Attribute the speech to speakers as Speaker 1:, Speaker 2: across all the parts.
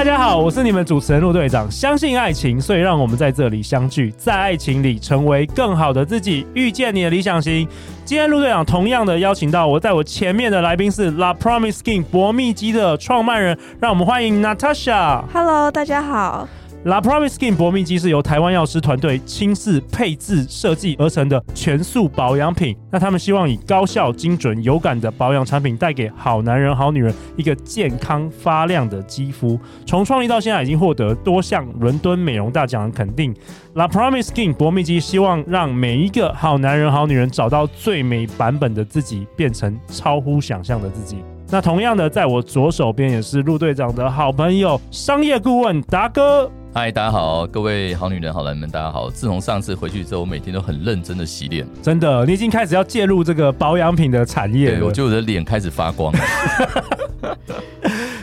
Speaker 1: 大家好，我是你们主持人陆队长。相信爱情，所以让我们在这里相聚，在爱情里成为更好的自己，遇见你的理想型。今天陆队长同样的邀请到我，在我前面的来宾是 La Promise Skin 博蜜肌的创办人，让我们欢迎 Natasha。
Speaker 2: Hello，大家好。
Speaker 1: La Promise Skin 博蜜肌是由台湾药师团队亲自配制设计而成的全素保养品。那他们希望以高效、精准、有感的保养产品，带给好男人、好女人一个健康发亮的肌肤。从创立到现在，已经获得多项伦敦美容大奖的肯定。La Promise Skin 博蜜肌希望让每一个好男人、好女人找到最美版本的自己，变成超乎想象的自己。那同样的，在我左手边也是陆队长的好朋友，商业顾问达哥。
Speaker 3: 嗨，大家好，各位好女人、好男人们，大家好。自从上次回去之后，我每天都很认真的洗脸。
Speaker 1: 真的，你已经开始要介入这个保养品的产业了。
Speaker 3: 对，我觉得我的脸开始发光了。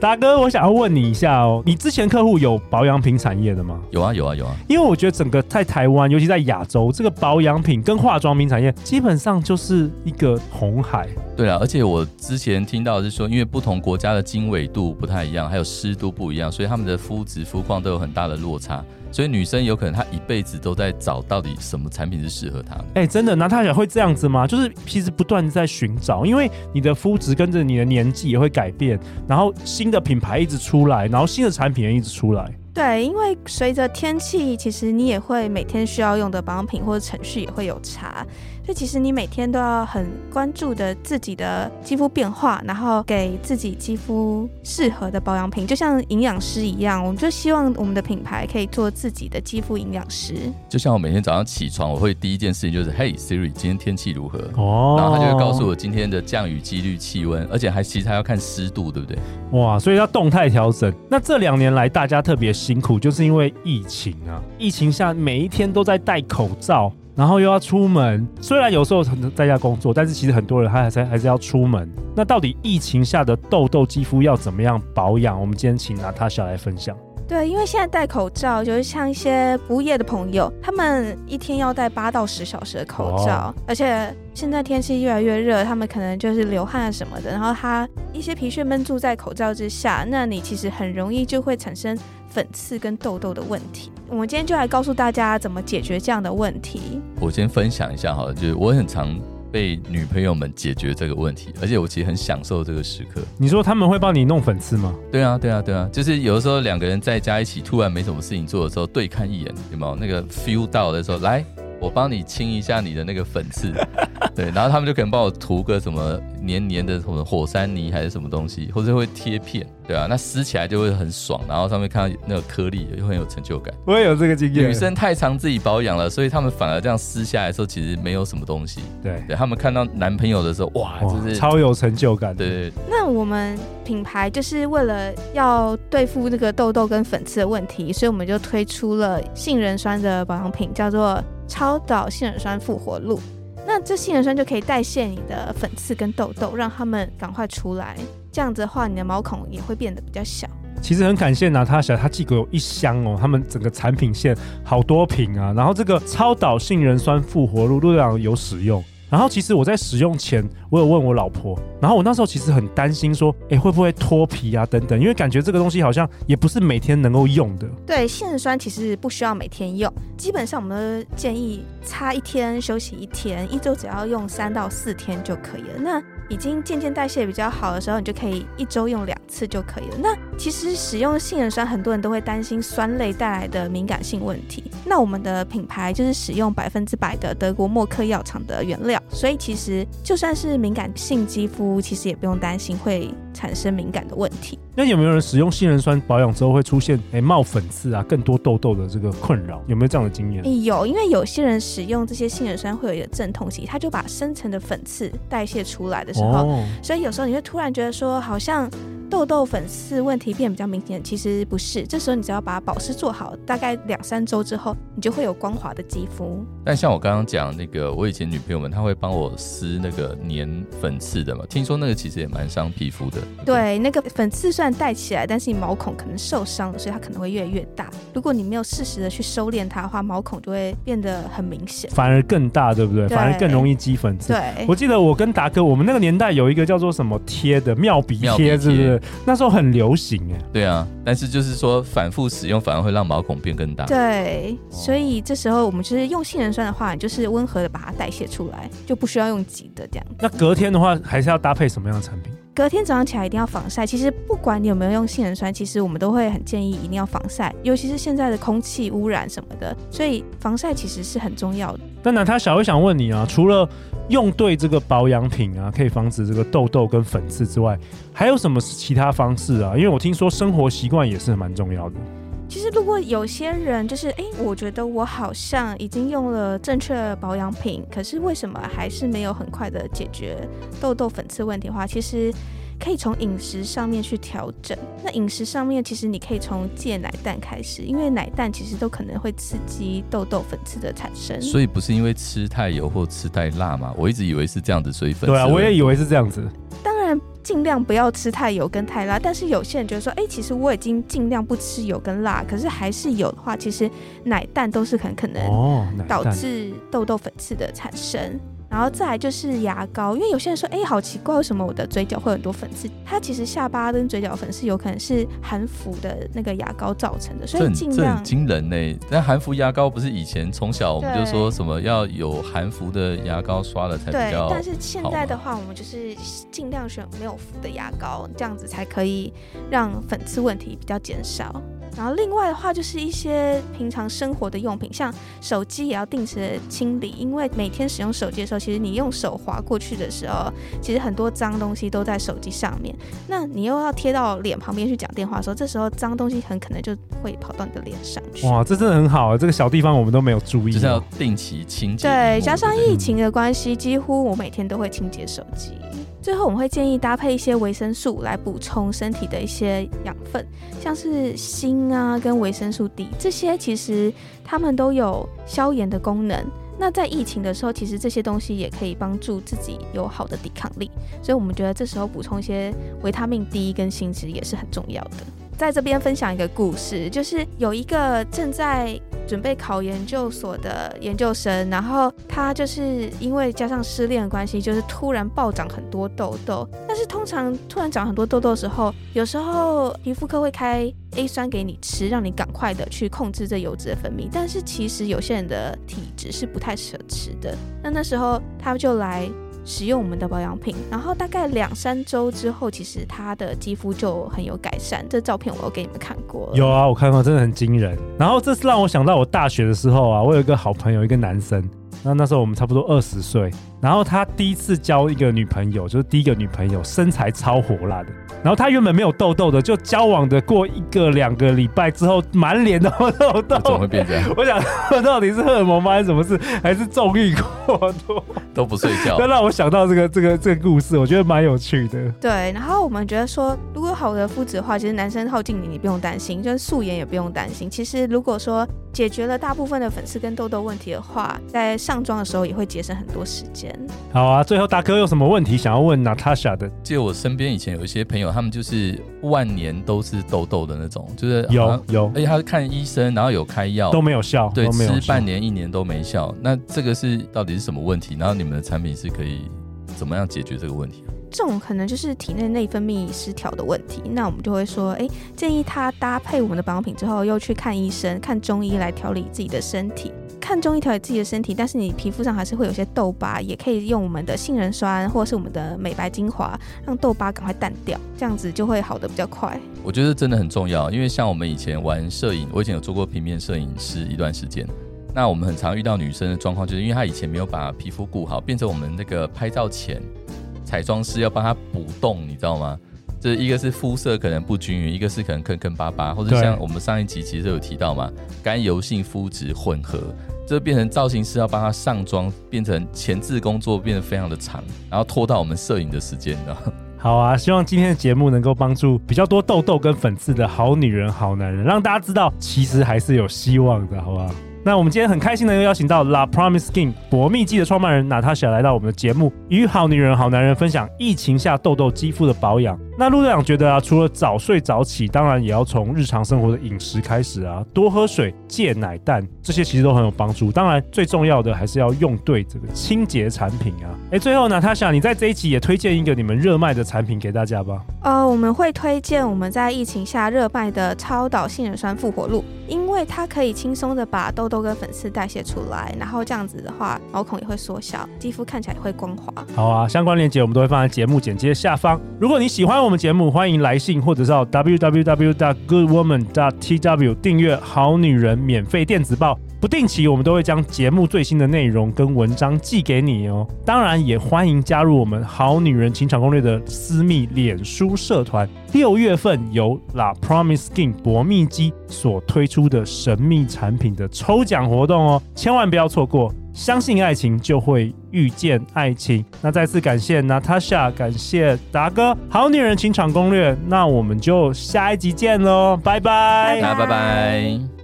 Speaker 1: 达哥，我想要问你一下哦，你之前客户有保养品产业的吗？
Speaker 3: 有啊，有啊，有啊。
Speaker 1: 因为我觉得整个在台湾，尤其在亚洲，这个保养品跟化妆品产业基本上就是一个红海。
Speaker 3: 对啊，而且我之前听到的是说，因为不同国家的经纬度不太一样，还有湿度不一样，所以他们的肤质、肤况都有很大的落差。所以女生有可能她一辈子都在找到底什么产品是适合她的。
Speaker 1: 哎、欸，真的，那她也会这样子吗？就是其实不断在寻找，因为你的肤质跟着你的年纪也会改变，然后新的品牌一直出来，然后新的产品也一直出来。
Speaker 2: 对，因为随着天气，其实你也会每天需要用的保养品或者程序也会有差。所以其实你每天都要很关注的自己的肌肤变化，然后给自己肌肤适合的保养品，就像营养师一样，我们就希望我们的品牌可以做自己的肌肤营养师。
Speaker 3: 就像我每天早上起床，我会第一件事情就是，Hey Siri，今天天气如何？哦，然后他就会告诉我今天的降雨几率、气温，而且还其实还要看湿度，对不对？
Speaker 1: 哇，所以要动态调整。那这两年来大家特别辛苦，就是因为疫情啊，疫情下每一天都在戴口罩。然后又要出门，虽然有时候在家工作，但是其实很多人他还是还是要出门。那到底疫情下的痘痘肌肤要怎么样保养？我们今天请娜塔莎来分享。
Speaker 2: 对，因为现在戴口罩，就是像一些服务业的朋友，他们一天要戴八到十小时的口罩，哦、而且现在天气越来越热，他们可能就是流汗什么的，然后他一些皮屑闷住在口罩之下，那你其实很容易就会产生粉刺跟痘痘的问题。我们今天就来告诉大家怎么解决这样的问题。
Speaker 3: 我先分享一下好了，就是我很常。被女朋友们解决这个问题，而且我其实很享受这个时刻。
Speaker 1: 你说他们会帮你弄粉刺吗？
Speaker 3: 对啊，对啊，对啊，就是有的时候两个人在家一起，突然没什么事情做的时候，对看一眼，有没有那个 feel 到的时候，来，我帮你清一下你的那个粉刺。对，然后他们就可能帮我涂个什么黏黏的什么火山泥还是什么东西，或者会贴片，对啊，那撕起来就会很爽，然后上面看到那个颗粒，又很有成就感。
Speaker 1: 我也有这个经验。
Speaker 3: 女生太常自己保养了，所以他们反而这样撕下来的时候，其实没有什么东西。
Speaker 1: 对，
Speaker 3: 对他们看到男朋友的时候，哇，就是
Speaker 1: 超有成就感。
Speaker 3: 对，对，对。
Speaker 2: 那我们品牌就是为了要对付那个痘痘跟粉刺的问题，所以我们就推出了杏仁酸的保养品，叫做超导杏仁酸复活露。那这杏仁酸就可以代谢你的粉刺跟痘痘，让它们赶快出来。这样子的话，你的毛孔也会变得比较小。
Speaker 1: 其实很感谢娜塔莎，她寄给我一箱哦，他们整个产品线好多瓶啊。然后这个超导杏仁酸复活露，陆队长有使用。然后其实我在使用前，我有问我老婆，然后我那时候其实很担心说，哎，会不会脱皮啊等等，因为感觉这个东西好像也不是每天能够用的。
Speaker 2: 对，杏仁酸其实不需要每天用，基本上我们都建议擦一天休息一天，一周只要用三到四天就可以了。那已经渐渐代谢比较好的时候，你就可以一周用两次就可以了。那其实使用杏仁酸，很多人都会担心酸类带来的敏感性问题。那我们的品牌就是使用百分之百的德国默克药厂的原料，所以其实就算是敏感性肌肤，其实也不用担心会产生敏感的问题。
Speaker 1: 那有没有人使用杏仁酸保养之后会出现哎冒粉刺啊、更多痘痘的这个困扰？有没有这样的经验？
Speaker 2: 有，因为有些人使用这些杏仁酸会有一个阵痛期，它就把深层的粉刺代谢出来的时候，哦、所以有时候你会突然觉得说好像痘痘、粉刺问题变比较明显，其实不是。这时候你只要把保湿做好，大概两三周之后，你就会有光滑的肌肤。
Speaker 3: 但像我刚刚讲那个，我以前女朋友们，她会帮我撕那个粘粉刺的嘛？听说那个其实也蛮伤皮肤的。
Speaker 2: 对，那个粉刺虽然带起来，但是你毛孔可能受伤了，所以它可能会越来越大。如果你没有适时的去收敛它的话，毛孔就会变得很明显，
Speaker 1: 反而更大，对不对？
Speaker 2: 对，
Speaker 1: 反而更容易积粉刺。
Speaker 2: 对，
Speaker 1: 我记得我跟达哥，我们那个年代有一个叫做什么贴的妙笔贴，是不是？那时候很流行哎。
Speaker 3: 对啊，但是就是说反复使用反而会让毛孔变更大。
Speaker 2: 对，所以这时候我们就是用杏仁酸的话，你就是温和的把它代谢出来，就不需要用挤的这样。
Speaker 1: 那隔天的话，还是要搭配什么样的产品？
Speaker 2: 隔天早上起来一定要防晒。其实不管你有没有用杏仁酸，其实我们都会很建议一定要防晒，尤其是现在的空气污染什么的，所以防晒其实是很重要的。
Speaker 1: 那娜塔莎，我想问你啊，除了用对这个保养品啊，可以防止这个痘痘跟粉刺之外，还有什么其他方式啊？因为我听说生活习惯也是蛮重要的。
Speaker 2: 其实，如果有些人就是哎，我觉得我好像已经用了正确保养品，可是为什么还是没有很快的解决痘痘、粉刺问题的话，其实可以从饮食上面去调整。那饮食上面，其实你可以从戒奶蛋开始，因为奶蛋其实都可能会刺激痘痘、粉刺的产生。
Speaker 3: 所以不是因为吃太油或吃太辣吗？我一直以为是这样子，所以粉刺。
Speaker 1: 对啊，我也以为是这样子。
Speaker 2: 当然。尽量不要吃太油跟太辣，但是有些人觉得说，哎、欸，其实我已经尽量不吃油跟辣，可是还是有的话，其实奶蛋都是很可能导致痘痘粉刺的产生。然后再来就是牙膏，因为有些人说，哎，好奇怪，为什么我的嘴角会有很多粉刺？它其实下巴跟嘴角粉刺有可能是含氟的那个牙膏造成的，所以尽量。
Speaker 3: 这很惊人呢。那含氟牙膏不是以前从小我们就说什么要有含氟的牙膏刷了才比
Speaker 2: 较但是现在的话，我们就是尽量选没有氟的牙膏，这样子才可以让粉刺问题比较减少。然后另外的话，就是一些平常生活的用品，像手机也要定时的清理，因为每天使用手机的时候，其实你用手滑过去的时候，其实很多脏东西都在手机上面。那你又要贴到脸旁边去讲电话的时候，这时候脏东西很可能就会跑到你的脸上去。
Speaker 1: 哇，这真的很好啊！这个小地方我们都没有注意，
Speaker 3: 就是要定期清洁。
Speaker 2: 对，加上疫情的关系，几乎我每天都会清洁手机。最后，我们会建议搭配一些维生素来补充身体的一些养分，像是锌啊跟维生素 D 这些，其实它们都有消炎的功能。那在疫情的时候，其实这些东西也可以帮助自己有好的抵抗力。所以我们觉得这时候补充一些维他命 D 跟锌其实也是很重要的。在这边分享一个故事，就是有一个正在准备考研究所的研究生，然后他就是因为加上失恋的关系，就是突然暴长很多痘痘。但是通常突然长很多痘痘的时候，有时候皮肤科会开 A 酸给你吃，让你赶快的去控制这油脂的分泌。但是其实有些人的体质是不太适合吃的。那那时候他就来。使用我们的保养品，然后大概两三周之后，其实他的肌肤就很有改善。这照片我有给你们看过。
Speaker 1: 有啊，我看到，真的很惊人。然后这是让我想到我大学的时候啊，我有一个好朋友，一个男生。那那时候我们差不多二十岁，然后他第一次交一个女朋友，就是第一个女朋友，身材超火辣的。然后他原本没有痘痘的，就交往的过一个两个礼拜之后，满脸都痘痘。
Speaker 3: 怎么会变这样？
Speaker 1: 我想，到底是荷尔蒙吗？还是什么事？还是纵欲过多？
Speaker 3: 都不睡觉。
Speaker 1: 那让我想到这个这个这个故事，我觉得蛮有趣的。
Speaker 2: 对，然后我们觉得说，如果好的肤质的话，其实男生靠近你，你不用担心；就是素颜也不用担心。其实如果说解决了大部分的粉刺跟痘痘问题的话，在上妆的时候也会节省很多时间。
Speaker 1: 好啊，最后大哥有什么问题想要问娜塔莎的？
Speaker 3: 就我身边以前有一些朋友。他们就是万年都是痘痘的那种，就是
Speaker 1: 有有，
Speaker 3: 而且他看医生，然后有开药
Speaker 1: 都没有效，
Speaker 3: 对，吃半年一年都没效。那这个是到底是什么问题？然后你们的产品是可以怎么样解决这个问题？
Speaker 2: 这种可能就是体内内分泌失调的问题。那我们就会说，哎，建议他搭配我们的保养品之后，又去看医生，看中医来调理自己的身体。看中医调理自己的身体，但是你皮肤上还是会有些痘疤，也可以用我们的杏仁酸或者是我们的美白精华，让痘疤赶快淡掉，这样子就会好得比较快。
Speaker 3: 我觉得真的很重要，因为像我们以前玩摄影，我以前有做过平面摄影师一段时间，那我们很常遇到女生的状况，就是因为她以前没有把皮肤顾好，变成我们那个拍照前彩妆师要帮她补洞，你知道吗？这一个是肤色可能不均匀，一个是可能坑坑巴巴，或者像我们上一集其实有提到嘛，干油性肤质混合。这变成造型师要帮他上妆，变成前置工作变得非常的长，然后拖到我们摄影的时间，你知道？
Speaker 1: 好啊，希望今天的节目能够帮助比较多痘痘跟粉刺的好女人、好男人，让大家知道其实还是有希望的，好不好？那我们今天很开心的又邀请到 La Promise Skin 薄蜜肌的创办人 Natasha 来到我们的节目，与好女人、好男人分享疫情下痘痘肌肤的保养。那陆队长觉得啊，除了早睡早起，当然也要从日常生活的饮食开始啊，多喝水、戒奶蛋，这些其实都很有帮助。当然，最重要的还是要用对这个清洁产品啊。哎，最后呢，Natasha，你在这一集也推荐一个你们热卖的产品给大家吧。
Speaker 2: 呃，我们会推荐我们在疫情下热卖的超导杏仁酸复活露，因为它可以轻松的把痘痘跟粉刺代谢出来，然后这样子的话，毛孔也会缩小，肌肤看起来也会光滑。
Speaker 1: 好啊，相关链接我们都会放在节目简介下方。如果你喜欢我我们节目，欢迎来信或者到 www.goodwoman.tw 订阅好女人免费电子报。不定期，我们都会将节目最新的内容跟文章寄给你哦。当然，也欢迎加入我们好女人情场攻略的私密脸书社团。六月份由 La Promise Skin 薄蜜肌所推出的神秘产品的抽奖活动哦，千万不要错过。相信爱情，就会遇见爱情。那再次感谢 Natasha，感谢达哥，好女人情场攻略。那我们就下一集见喽，拜拜，
Speaker 3: 拜拜。